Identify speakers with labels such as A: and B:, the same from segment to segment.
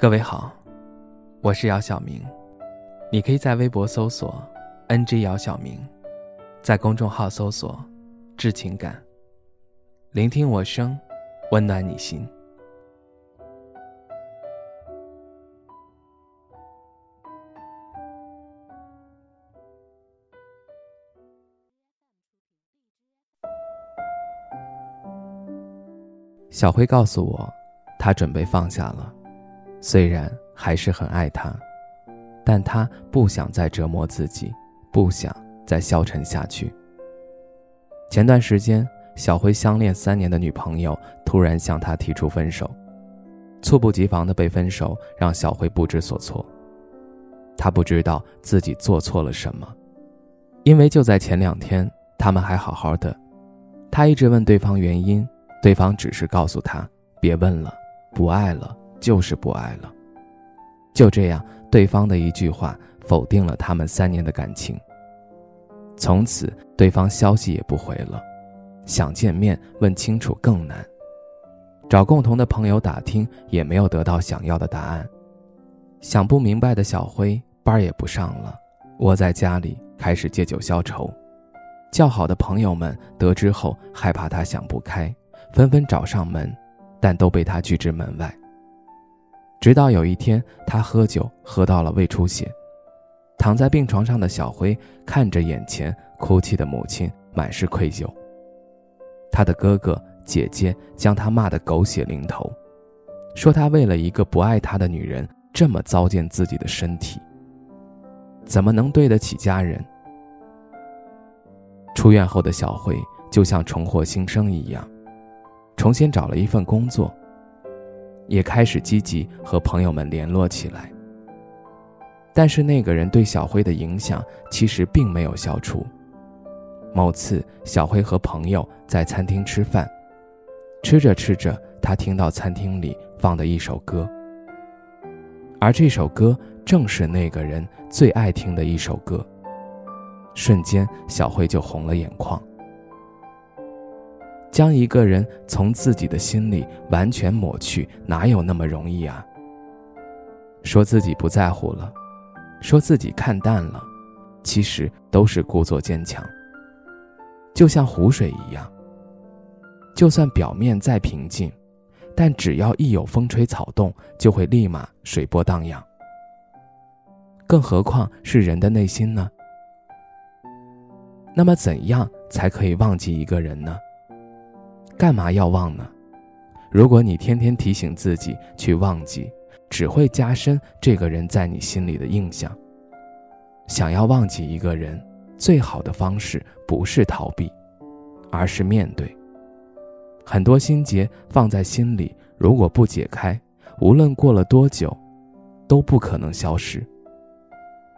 A: 各位好，我是姚晓明，你可以在微博搜索 “ng 姚晓明”，在公众号搜索“致情感”，聆听我声，温暖你心。小辉告诉我，他准备放下了。虽然还是很爱他，但他不想再折磨自己，不想再消沉下去。前段时间，小辉相恋三年的女朋友突然向他提出分手，猝不及防的被分手让小辉不知所措。他不知道自己做错了什么，因为就在前两天，他们还好好的。他一直问对方原因，对方只是告诉他别问了，不爱了。就是不爱了，就这样，对方的一句话否定了他们三年的感情。从此，对方消息也不回了，想见面问清楚更难，找共同的朋友打听也没有得到想要的答案。想不明白的小辉班也不上了，窝在家里开始借酒消愁。较好的朋友们得知后，害怕他想不开，纷纷找上门，但都被他拒之门外。直到有一天，他喝酒喝到了胃出血，躺在病床上的小辉看着眼前哭泣的母亲，满是愧疚。他的哥哥姐姐将他骂得狗血淋头，说他为了一个不爱他的女人这么糟践自己的身体，怎么能对得起家人？出院后的小辉就像重获新生一样，重新找了一份工作。也开始积极和朋友们联络起来。但是那个人对小辉的影响其实并没有消除。某次，小辉和朋友在餐厅吃饭，吃着吃着，他听到餐厅里放的一首歌，而这首歌正是那个人最爱听的一首歌。瞬间，小辉就红了眼眶。将一个人从自己的心里完全抹去，哪有那么容易啊？说自己不在乎了，说自己看淡了，其实都是故作坚强。就像湖水一样，就算表面再平静，但只要一有风吹草动，就会立马水波荡漾。更何况是人的内心呢？那么，怎样才可以忘记一个人呢？干嘛要忘呢？如果你天天提醒自己去忘记，只会加深这个人在你心里的印象。想要忘记一个人，最好的方式不是逃避，而是面对。很多心结放在心里，如果不解开，无论过了多久，都不可能消失。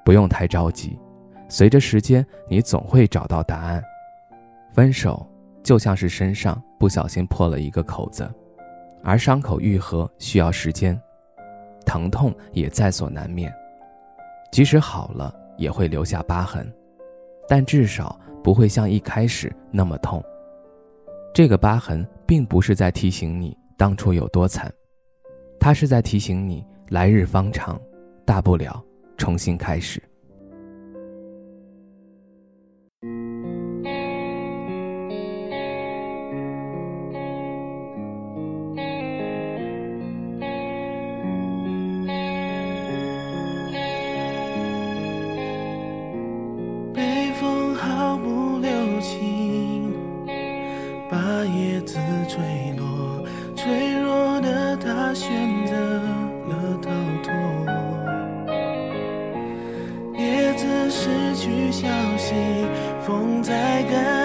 A: 不用太着急，随着时间，你总会找到答案。分手。就像是身上不小心破了一个口子，而伤口愈合需要时间，疼痛也在所难免。即使好了，也会留下疤痕，但至少不会像一开始那么痛。这个疤痕并不是在提醒你当初有多惨，它是在提醒你来日方长，大不了重新开始。
B: 选择了逃脱。叶子失去消息，风在干。